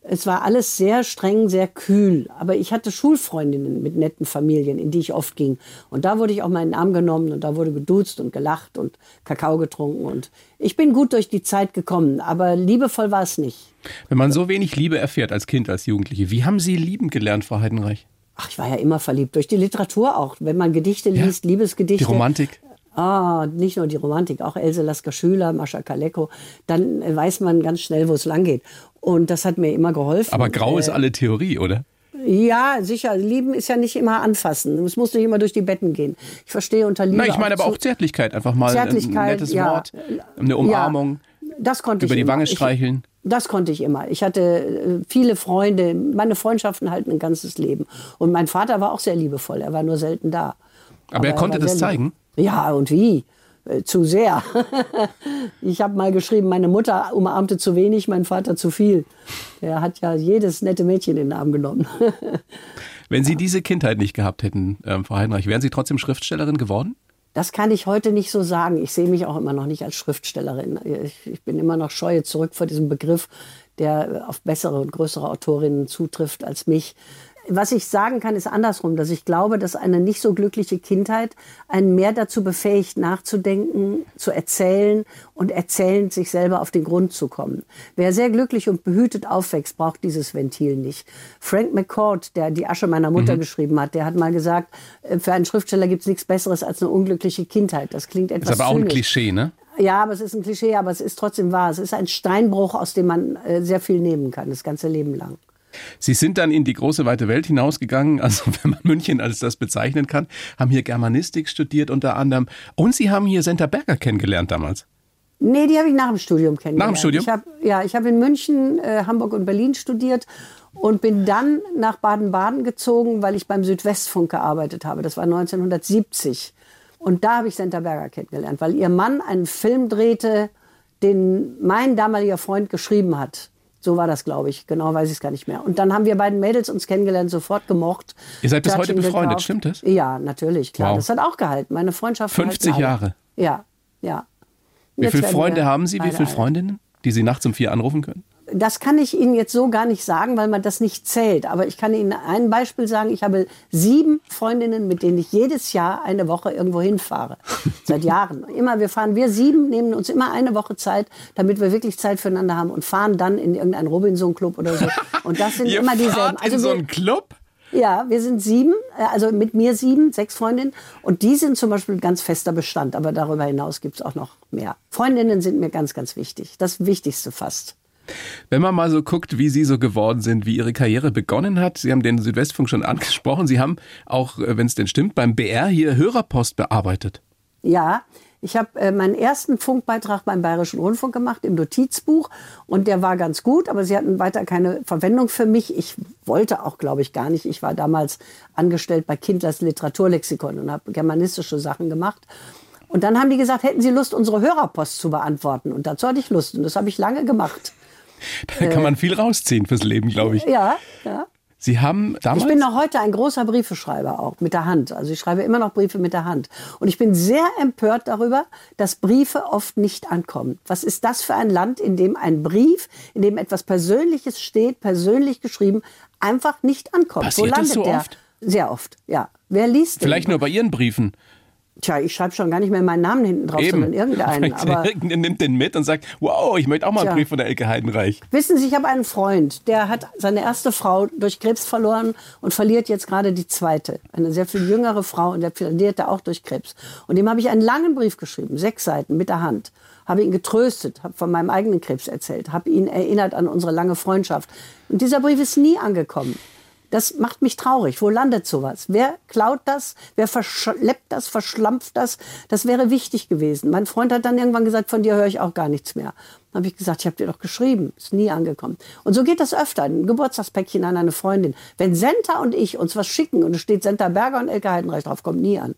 Es war alles sehr streng, sehr kühl. Aber ich hatte Schulfreundinnen mit netten Familien, in die ich oft ging. Und da wurde ich auch mal in den Arm genommen und da wurde geduzt und gelacht und Kakao getrunken. Und ich bin gut durch die Zeit gekommen, aber liebevoll war es nicht. Wenn man so wenig Liebe erfährt als Kind, als Jugendliche, wie haben Sie lieben gelernt, Frau Heidenreich? Ach, ich war ja immer verliebt. Durch die Literatur auch. Wenn man Gedichte Ja. liest, Liebesgedichte. Die Romantik? Ah, nicht nur die Romantik, auch Else Lasker Schüler, Mascha Kaleko. Dann äh, weiß man ganz schnell, wo es lang geht. Und das hat mir immer geholfen. Aber grau Äh, ist alle Theorie, oder? Ja, sicher. Lieben ist ja nicht immer anfassen. Es muss nicht immer durch die Betten gehen. Ich verstehe unter Liebe. Nein, ich meine aber auch Zärtlichkeit. Einfach mal ein Zärtlichkeit, nettes ja. Wort, eine Umarmung, Das konnte über ich die immer. Wange Ich- streicheln. Das konnte ich immer. Ich hatte äh, viele Freunde. Meine Freundschaften halten ein ganzes Leben. Und mein Vater war auch sehr liebevoll. Er war nur selten da. Aber er konnte war das zeigen? Ja, und wie? Äh, Zu sehr. ich habe mal geschrieben, meine Mutter umarmte zu wenig, mein Vater zu viel. Er hat ja jedes nette Mädchen in den Arm genommen. Wenn Sie diese Kindheit nicht gehabt hätten, ähm, Frau Heidenreich, wären Sie trotzdem Schriftstellerin geworden? Das kann ich heute nicht so sagen. Ich sehe mich auch immer noch nicht als Schriftstellerin. Ich, ich bin immer noch scheue zurück vor diesem Begriff, der auf bessere und größere Autorinnen zutrifft als mich. Was ich sagen kann, ist andersrum, dass ich glaube, dass eine nicht so glückliche Kindheit einen mehr dazu befähigt, nachzudenken, zu erzählen und erzählend sich selber auf den Grund zu kommen. Wer sehr glücklich und behütet aufwächst, braucht dieses Ventil nicht. Frank McCord, der die Asche meiner Mutter geschrieben hat, der hat mal gesagt, äh, für einen Schriftsteller gibt es nichts Besseres als eine unglückliche Kindheit. Das klingt etwas Ist aber auch ein zynisch. Klischee, ne? Ja, aber es ist ein Klischee, aber es ist trotzdem wahr. Es ist ein Steinbruch, aus dem man äh, sehr viel nehmen kann, das ganze Leben lang. Sie sind dann in die große weite Welt hinausgegangen, also wenn man München als das bezeichnen kann, haben hier Germanistik studiert unter anderem und Sie haben hier Senta Berger kennengelernt damals. Nee, die habe ich nach dem Studium kennengelernt. Nach dem Studium? Ich hab, ja, ich habe in München, äh, Hamburg und Berlin studiert und bin dann nach Baden-Baden gezogen, weil ich beim Südwestfunk gearbeitet habe. Das war 1970. Und da habe ich Senta Berger kennengelernt, weil ihr Mann einen Film drehte, den mein damaliger Freund geschrieben hat. So war das, glaube ich. Genau weiß ich es gar nicht mehr. Und dann haben wir beiden Mädels uns kennengelernt, sofort gemocht. Ihr seid bis heute befreundet, gekauft. stimmt das? Ja, natürlich, klar. Wow. Das hat auch gehalten. Meine Freundschaft hat 50 gehalten. Jahre. Ja, ja. Wie viele Freunde haben Sie? Wie viele. Freundinnen, die Sie nachts um vier anrufen können? Das kann ich Ihnen jetzt so gar nicht sagen, weil man das nicht zählt. Aber ich kann Ihnen ein Beispiel sagen. Ich habe sieben Freundinnen, mit denen ich jedes Jahr eine Woche irgendwo hinfahre. Seit Jahren. Immer, wir fahren, wir sieben nehmen uns immer eine Woche Zeit, damit wir wirklich Zeit füreinander haben und fahren dann in irgendeinen Robinson-Club oder so. Und das sind immer dieselben. fahrt in so einen Club? ja, wir sind sieben, äh, also mit mir sieben, sechs Freundinnen. Und die sind zum Beispiel ganz fester Bestand. Aber darüber hinaus gibt es auch noch mehr. Freundinnen sind mir ganz, ganz wichtig. Das Wichtigste fast. Wenn man mal so guckt, wie Sie so geworden sind, wie Ihre Karriere begonnen hat, Sie haben den Südwestfunk schon angesprochen, Sie haben auch, äh, wenn es denn stimmt, beim BR hier Hörerpost bearbeitet. Ja, ich habe äh, meinen ersten Funkbeitrag beim Bayerischen Rundfunk gemacht im Notizbuch und der war ganz gut, aber sie hatten weiter keine Verwendung für mich. Ich wollte auch, glaube ich, gar nicht. Ich war damals angestellt bei Kindlers Literaturlexikon und habe germanistische Sachen gemacht. Und dann haben die gesagt, hätten Sie Lust, unsere Hörerpost zu beantworten? Und dazu hatte ich Lust und das habe ich lange gemacht. Da kann man viel rausziehen fürs Leben, glaube ich. Ja, ja. Sie haben damals. Ich bin noch heute ein großer Briefeschreiber auch mit der Hand. Also ich schreibe immer noch Briefe mit der Hand. Und ich bin sehr empört darüber, dass Briefe oft nicht ankommen. Was ist das für ein Land, in dem ein Brief, in dem etwas Persönliches steht, persönlich geschrieben, einfach nicht ankommt? Passiert Wo das landet so der? oft? Sehr oft, ja. Wer liest den? Vielleicht nur bei Ihren Briefen. Tja, ich schreibe schon gar nicht mehr meinen Namen hinten drauf, sondern irgendeinen. Aber irgendeiner nimmt den mit und sagt, wow, ich möchte auch mal einen Tja. Brief von der Elke Heidenreich. Wissen Sie, ich habe einen Freund, der hat seine erste Frau durch Krebs verloren und verliert jetzt gerade die zweite. Eine sehr viel jüngere Frau und der verliert er auch durch Krebs. Und dem habe ich einen langen Brief geschrieben, sechs Seiten mit der Hand. Habe ihn getröstet, habe von meinem eigenen Krebs erzählt, habe ihn erinnert an unsere lange Freundschaft. Und dieser Brief ist nie angekommen. Das macht mich traurig. Wo landet sowas? Wer klaut das? Wer verschleppt das, verschlampft das? Das wäre wichtig gewesen. Mein Freund hat dann irgendwann gesagt, von dir höre ich auch gar nichts mehr. Dann habe ich gesagt, ich habe dir doch geschrieben. Ist nie angekommen. Und so geht das öfter. Ein Geburtstagspäckchen an eine Freundin. Wenn Senta und ich uns was schicken und es steht Senta Berger und Elke Heidenreich drauf, kommt nie an.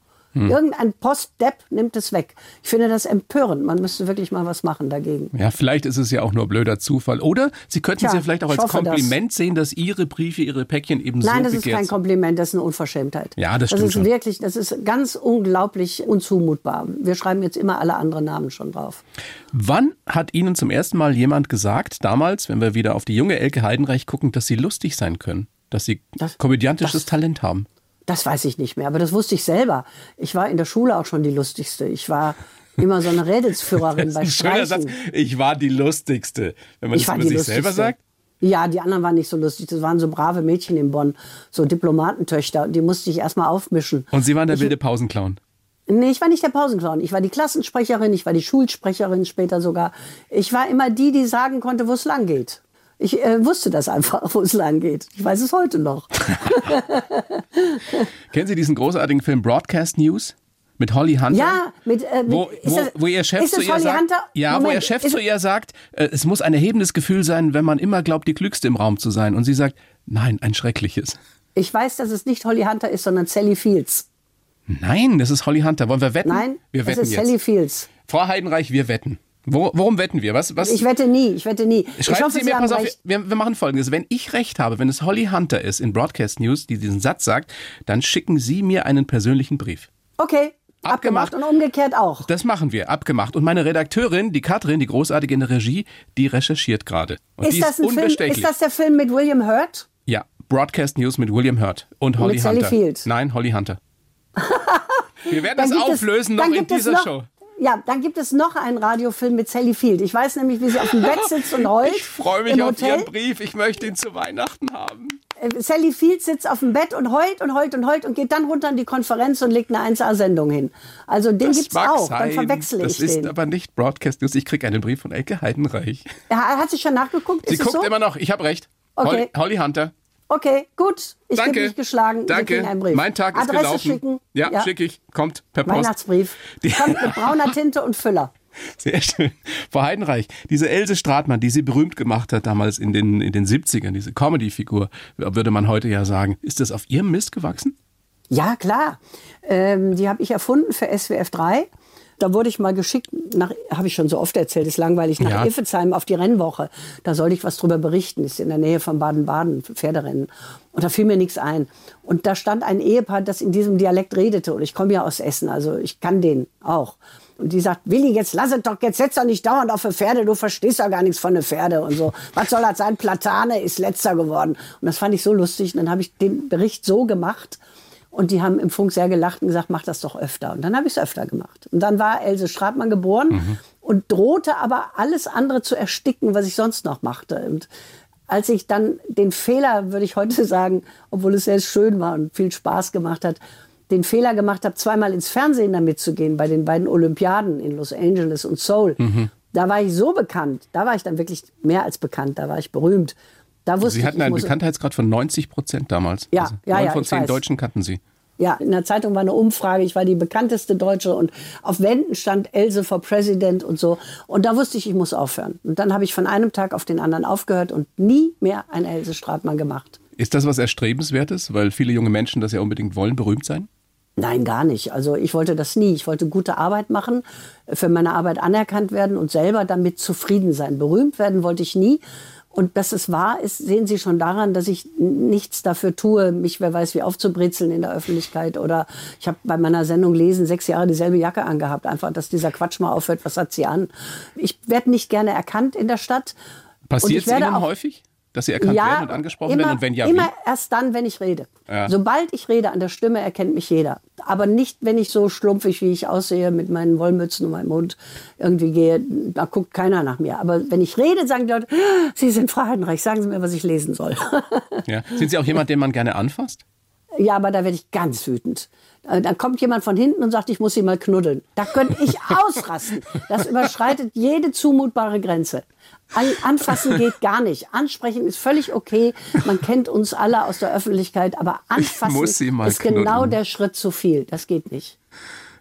Irgendein Postdepp nimmt es weg. Ich finde das empörend. Man müsste wirklich mal was machen dagegen. Ja, vielleicht ist es ja auch nur blöder Zufall. Oder Sie könnten es Tja, ja vielleicht auch als hoffe das. Kompliment sehen, dass Ihre Briefe, Ihre Päckchen eben Nein, so das ist kein sind. Kompliment, das ist eine Unverschämtheit. Ja, das Das stimmt ist schon. wirklich, das ist ganz unglaublich unzumutbar. Wir schreiben jetzt immer alle anderen Namen schon drauf. Wann hat Ihnen zum ersten Mal jemand gesagt, damals, wenn wir wieder auf die junge Elke Heidenreich gucken, dass Sie lustig sein können? Dass Sie Das- komödiantisches das- Talent haben? Das weiß ich nicht mehr, aber das wusste ich selber. Ich war in der Schule auch schon die lustigste. Ich war immer so eine Rädelsführerin bei. Streichen. Ich war die lustigste. Wenn man Ich das über sich lustigste. selber sagt. Ja, die anderen waren nicht so lustig. Das waren so brave Mädchen in Bonn, so Diplomatentöchter. Und die musste ich erstmal aufmischen. Und Sie waren der wilde Pausenclown. Nee, ich war nicht der Pausenclown. Ich war die Klassensprecherin, ich war die Schulsprecherin später sogar. Ich war immer die, die sagen konnte, wo es lang geht. Ich äh, wusste das einfach, wo es lang geht. Ich weiß es heute noch. Kennen Sie diesen großartigen Film Broadcast News? Mit Holly Hunter? Ja, mit, äh, mit Wo, das- wo ihr Chef zu es ihr sagt, Hunter? ja, wo ihr Chef zu ihr sagt, äh, es muss ein erhebendes Gefühl sein, wenn man immer glaubt, die Klügste im Raum zu sein. Und sie sagt, nein, ein schreckliches. Ich weiß, dass es nicht Holly Hunter ist, sondern Sally Fields. Nein, das ist Holly Hunter. Wollen wir wetten? Nein, wir es wetten ist jetzt. Sally Fields. Frau Heidenreich, wir wetten. Wo, worum wetten wir? Was, was? Ich wette nie, ich wette nie. Schreiben hoffe, Sie mir, pass auf, wir, wir machen folgendes. Wenn ich recht habe, wenn es Holly Hunter ist in Broadcast News, die diesen Satz sagt, dann schicken Sie mir einen persönlichen Brief. Okay, Abgemacht. abgemacht. Und umgekehrt auch. Das machen wir, abgemacht. Und meine Redakteurin, die Katrin, die großartige in der Regie, die recherchiert gerade. Und Ist das, ein Film, ist das der Film mit William Hurt? ja, Broadcast News mit William Hurt und Holly Mit Sally Hunter. Fields. Nein, Holly Hunter. wir werden das gibt es- auflösen noch in dieser noch, Show. Ja, dann gibt es noch einen Radiofilm mit Sally Field. Ich weiß nämlich, wie sie auf dem Bett sitzt und heult. Ich freue mich auf. Ihren Brief. Ich möchte ihn zu Weihnachten haben. Äh, Sally Field sitzt auf dem Bett und heult und heult und heult und geht dann runter in die Konferenz und legt eine 1A-Sendung hin. Also den Das gibt's mag auch. sein. Dann verwechsle das ich ist den. aber nicht Broadcast News. Ich kriege einen Brief von Elke Heidenreich. Er hat sich schon nachgeguckt. Sie ist es guckt so? immer noch. Ich habe recht. Okay. Holly, Holly Hunter. Okay, gut. Ich Danke. mich geschlagen. Danke. Mein Tag ist Adresse gelaufen. schicken. Ja, schicke ich. Kommt per Post. Weihnachtsbrief. Die- Kommt mit brauner Tinte und Füller. Sehr schön. Frau Heidenreich, diese Else Stratmann, die sie berühmt gemacht hat damals in den, in den 70ern, diese Comedy-Figur, würde man heute ja sagen, ist das auf ihrem Mist gewachsen? Ja, klar. Ähm, die habe ich erfunden für SWF 3. Da wurde ich mal geschickt, nach, habe ich schon so oft erzählt, ist langweilig, nach ja. Iffezheim auf die Rennwoche. Da sollte ich was drüber berichten, ist in der Nähe von Baden-Baden, Pferderennen. Und da fiel mir nichts ein. Und da stand ein Ehepaar, das in diesem Dialekt redete. Und ich komme ja aus Essen, also ich kann den auch. Und die sagt, Willi, jetzt lass es doch, jetzt setz doch nicht dauernd auf eine Pferde, du verstehst ja gar nichts von den Pferde und so. Was soll das sein? Platane ist letzter geworden. Und das fand ich so lustig. Und dann habe ich den Bericht so gemacht, und die haben im Funk sehr gelacht und gesagt, mach das doch öfter. Und dann habe ich es öfter gemacht. Und dann war Else Stratmann geboren mhm. und drohte aber alles andere zu ersticken, was ich sonst noch machte. Und als ich dann den Fehler, würde ich heute sagen, obwohl es sehr schön war und viel Spaß gemacht hat, den Fehler gemacht habe, zweimal ins Fernsehen damit zu gehen, bei den beiden Olympiaden in Los Angeles und Seoul. Mhm. Da war ich so bekannt, da war ich dann wirklich mehr als bekannt, da war ich berühmt. Da wusste Sie hatten ich, einen Bekanntheitsgrad von 90 Prozent damals. Ja, also ja, neun ja. von zehn Deutschen kannten Sie. Ja, in der Zeitung war eine Umfrage, ich war die bekannteste Deutsche und auf Wänden stand Else for President und so. Und da wusste ich, ich muss aufhören. Und dann habe ich von einem Tag auf den anderen aufgehört und nie mehr eine Else Stratmann gemacht. Ist das was Erstrebenswertes, weil viele junge Menschen das ja unbedingt wollen, berühmt sein? Nein, gar nicht. Also ich wollte das nie. Ich wollte gute Arbeit machen, für meine Arbeit anerkannt werden und selber damit zufrieden sein. Berühmt werden wollte ich nie. Und dass es wahr ist, sehen Sie schon daran, dass ich nichts dafür tue, mich wer weiß wie aufzubrezeln in der Öffentlichkeit. Oder ich habe bei meiner Sendung Lesen sechs Jahre dieselbe Jacke angehabt. Einfach, dass dieser Quatsch mal aufhört. Was hat sie an? Ich werde nicht gerne erkannt in der Stadt. Passiert es Ihnen häufig? Dass sie erkannt ja, werden und angesprochen immer, werden? Und wenn ja, immer wie? erst dann, wenn ich rede. Ja. Sobald ich rede, an der Stimme erkennt mich jeder. Aber nicht, wenn ich so schlumpfig, wie ich aussehe, mit meinen Wollmützen und meinem Mund irgendwie gehe. Da guckt keiner nach mir. Aber wenn ich rede, sagen die Leute, Sie sind freiheitenreich, sagen Sie mir, was ich lesen soll. Ja. Sind Sie auch jemand, den man gerne anfasst? Ja, aber da werde ich ganz wütend. Äh, dann kommt jemand von hinten und sagt, ich muss sie mal knuddeln. Da könnte ich ausrasten. Das überschreitet jede zumutbare Grenze. Anfassen geht gar nicht. Ansprechen ist völlig okay. Man kennt uns alle aus der Öffentlichkeit, aber anfassen ist knuddeln. genau der Schritt zu viel. Das geht nicht.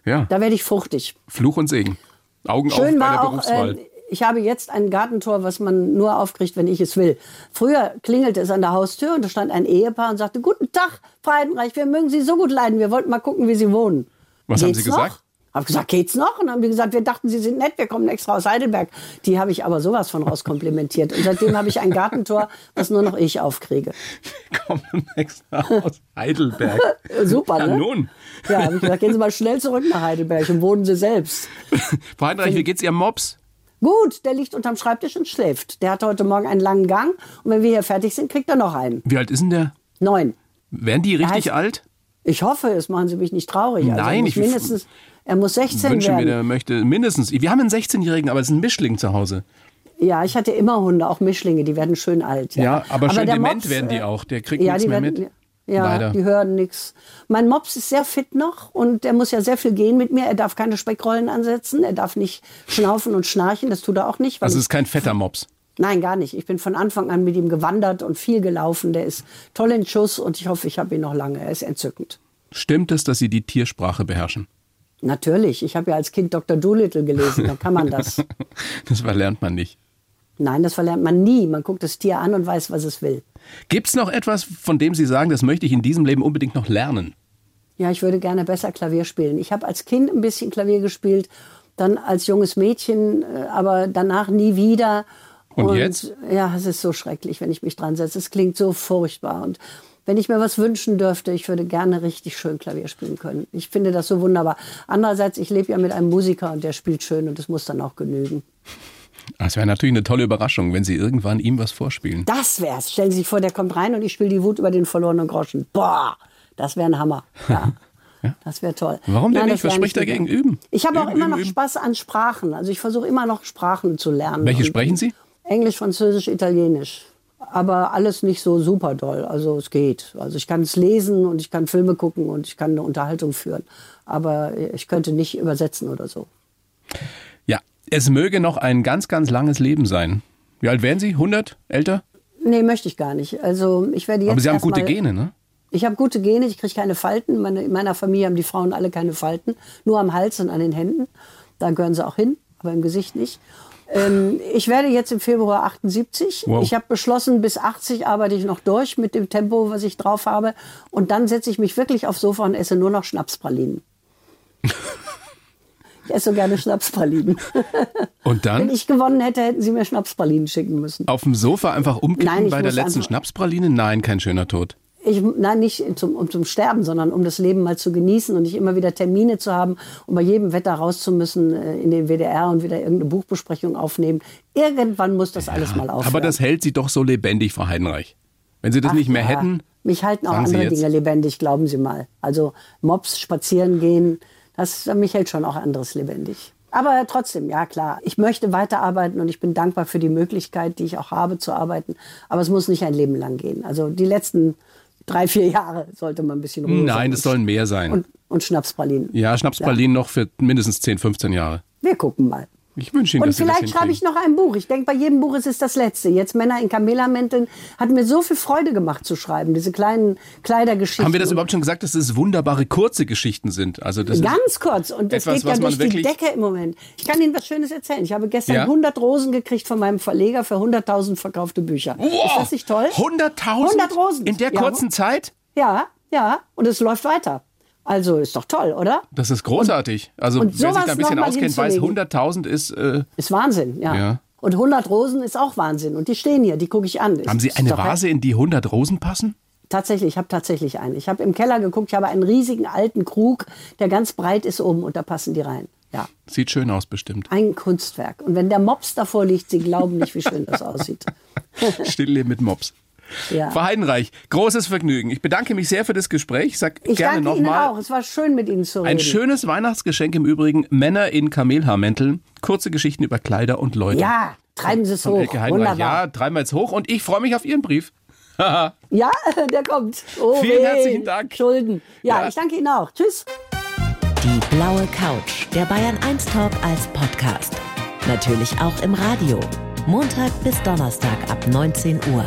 Ja. Da werde ich fruchtig. Fluch und Segen. Augen Schön auf bei der auch, Berufswahl. Äh, ich habe jetzt ein Gartentor, was man nur aufkriegt, wenn ich es will. Früher klingelte es an der Haustür und da stand ein Ehepaar und sagte, guten Tag, Frau Heidenreich, wir mögen Sie so gut leiden, wir wollten mal gucken, wie Sie wohnen. Was Geht's haben Sie gesagt? Noch? Habe gesagt, geht's noch? Und dann haben die gesagt, wir dachten, Sie sind nett, wir kommen extra aus Heidelberg. Die habe ich aber sowas von rauskomplimentiert. Und seitdem habe ich ein Gartentor, was nur noch ich aufkriege. Wir kommen extra aus Heidelberg. Super, ja, ne? nun. Ja, habe ich gesagt, gehen Sie mal schnell zurück nach Heidelberg und wohnen Sie selbst. Frau Heidenreich, wie geht's Ihrem Mops? Gut, der liegt unterm Schreibtisch und schläft. Der hatte heute Morgen einen langen Gang und wenn wir hier fertig sind, kriegt er noch einen. Wie alt ist denn der? Neun. Werden die richtig heißt, alt? Ich hoffe es, machen Sie mich nicht traurig. Also Nein, ich mindestens, er muss 16 wünsche werden. mir, der möchte mindestens. Wir haben einen 16-Jährigen, aber es ist ein Mischling zu Hause. Ja, ich hatte immer Hunde, auch Mischlinge, die werden schön alt. Ja, ja aber, aber schön dement Mops, werden die äh, auch. Der kriegt ja, nichts mehr werden, mit. Ja, Leider. die hören nichts. Mein Mops ist sehr fit noch und der muss ja sehr viel gehen mit mir. Er darf keine Speckrollen ansetzen, er darf nicht schnaufen und schnarchen, das tut er auch nicht. Also es ist kein fetter Mops. Nein, gar nicht. Ich bin von Anfang an mit ihm gewandert und viel gelaufen. Der ist toll in Schuss und ich hoffe, ich habe ihn noch lange. Er ist entzückend. Stimmt es, dass Sie die Tiersprache beherrschen? Natürlich. Ich habe ja als Kind Dr. Doolittle gelesen. Da kann man das. das verlernt man nicht. Nein, das verlernt man nie. Man guckt das Tier an und weiß, was es will. Gibt es noch etwas, von dem Sie sagen, das möchte ich in diesem Leben unbedingt noch lernen? Ja, ich würde gerne besser Klavier spielen. Ich habe als Kind ein bisschen Klavier gespielt, dann als junges Mädchen, äh, aber danach nie wieder. Und, und jetzt? Ja, es ist so schrecklich, wenn ich mich dran setze. Es klingt so furchtbar. Und wenn ich mir was wünschen dürfte, ich würde gerne richtig schön Klavier spielen können. Ich finde das so wunderbar. Andererseits, ich lebe ja mit einem Musiker und der spielt schön und das muss dann auch genügen. Das wäre natürlich eine tolle Überraschung, wenn Sie irgendwann ihm was vorspielen. Das wär's. Stellen Sie sich vor, der kommt rein und ich spiele die Wut über den verlorenen Groschen. Boah, das wäre ein Hammer. Ja. ja. Das wäre toll. Warum denn Nein, nicht? Was spricht dagegen? Üben. Ich habe auch immer üben, noch üben. Spaß an Sprachen. Also ich versuche immer noch Sprachen zu lernen. Welche sprechen Sie? Englisch, Französisch, Italienisch aber alles nicht so super doll. Also es geht. Also ich kann es lesen und ich kann Filme gucken und ich kann eine Unterhaltung führen. Aber ich könnte nicht übersetzen oder so. Es möge noch ein ganz, ganz langes Leben sein. Wie alt werden Sie? 100? Älter? Nee, möchte ich gar nicht. Also ich werde jetzt Aber Sie haben gute Gene, ne? Ich habe gute Gene, ich kriege keine Falten. Meine, in meiner Familie haben die Frauen alle keine Falten, nur am Hals und an den Händen. Da gehören sie auch hin. aber im Gesicht nicht. Ähm, ich werde jetzt im Februar 78. Wow. Ich habe beschlossen, bis 80 arbeite ich noch durch mit dem Tempo, was ich drauf habe. Und dann setze ich mich wirklich aufs Sofa und esse nur noch Schnapspralinen. ich esse so gerne Schnapspralinen. Und Wenn dann ich gewonnen hätte, hätten sie mir Schnapspralinen schicken müssen. auf dem Sofa einfach umkippen Nein, bei der letzten Schnapspraline? Nein, kein schöner Tod. Ich, nein, nicht zum, um zum Sterben, sondern um das Leben mal zu genießen und nicht immer wieder Termine zu haben, um bei jedem Wetter raus zu müssen äh, in den WDR und wieder irgendeine Buchbesprechung aufnehmen. Irgendwann muss das alles mal aufhören. Aber das hält Sie doch so lebendig, Frau Heidenreich. Wenn Sie das nicht mehr Ja, hätten, Mich halten auch andere. Dinge lebendig, glauben Sie mal. Also Mops, spazieren gehen, das, mich hält schon auch anderes lebendig. Aber trotzdem, ja klar, ich möchte weiterarbeiten und ich bin dankbar für die Möglichkeit, die ich auch habe zu arbeiten. Aber es muss nicht ein Leben lang gehen. Also die letzten drei, vier Jahre sollte man ein bisschen Ruhe nein, es sollen mehr sein. und, und Schnapspralinen. ja, Schnapspralinen noch für mindestens 10, 15 Jahre. Wir gucken mal. Ich wünsche Ihnen, Und vielleicht schreibe ich noch ein Buch. Ich denke, bei jedem Buch ist es das letzte. Jetzt Männer in Kamelamänteln hat mir so viel Freude gemacht zu schreiben. Diese kleinen Kleidergeschichten. Haben wir das überhaupt schon gesagt, dass es wunderbare kurze Geschichten sind? Also das ist, Ganz kurz. Und das etwas, geht ja durch die Decke im Moment. Ich kann Ihnen was Schönes erzählen. Ich habe gestern Ja? 100 Rosen gekriegt von meinem Verleger für 100.000 verkaufte Bücher. Ist das nicht toll? 100.000 100 Rosen. in der Ja. kurzen Zeit? Ja, ja. Und es läuft weiter. Also ist doch toll, oder? Das ist großartig. also und wer sich da ein bisschen auskennt, weiß, hinzulegen. 100.000 ist... Äh, Ist Wahnsinn, ja. Ja. Und 100 Rosen ist auch Wahnsinn. Und die stehen hier, die gucke ich an. haben Sie eine Vase, in die 100 Rosen passen? Tatsächlich, ich habe tatsächlich eine. Ich habe im Keller geguckt, ich habe einen riesigen alten Krug, der ganz breit ist oben und da passen die rein. Ja, Sieht schön aus, bestimmt. ein Kunstwerk. Und wenn der Mops davor liegt, Sie glauben nicht, wie schön das aussieht. Stillleben mit Mops. Ja. Frau Heidenreich, großes Vergnügen. Ich bedanke mich sehr für das Gespräch. Ich sag Ich gerne danke Ihnen nochmal. auch. Es war schön, mit Ihnen zu reden. Ein schönes Weihnachtsgeschenk im Übrigen. Männer in Kamelhaarmänteln. Kurze Geschichten über Kleider und Leute. Ja, treiben Sie es Von hoch. Wunderbar. Ja, dreimal jetzt hoch. Und ich freue mich auf Ihren Brief. Ja, der kommt. Oh, Vielen weh. herzlichen Dank. Schulden. Ja, Ja. ich danke Ihnen auch. Tschüss. Die blaue Couch, der Bayern 1 Talk als Podcast. Natürlich auch im Radio. Montag bis Donnerstag ab 19 Uhr.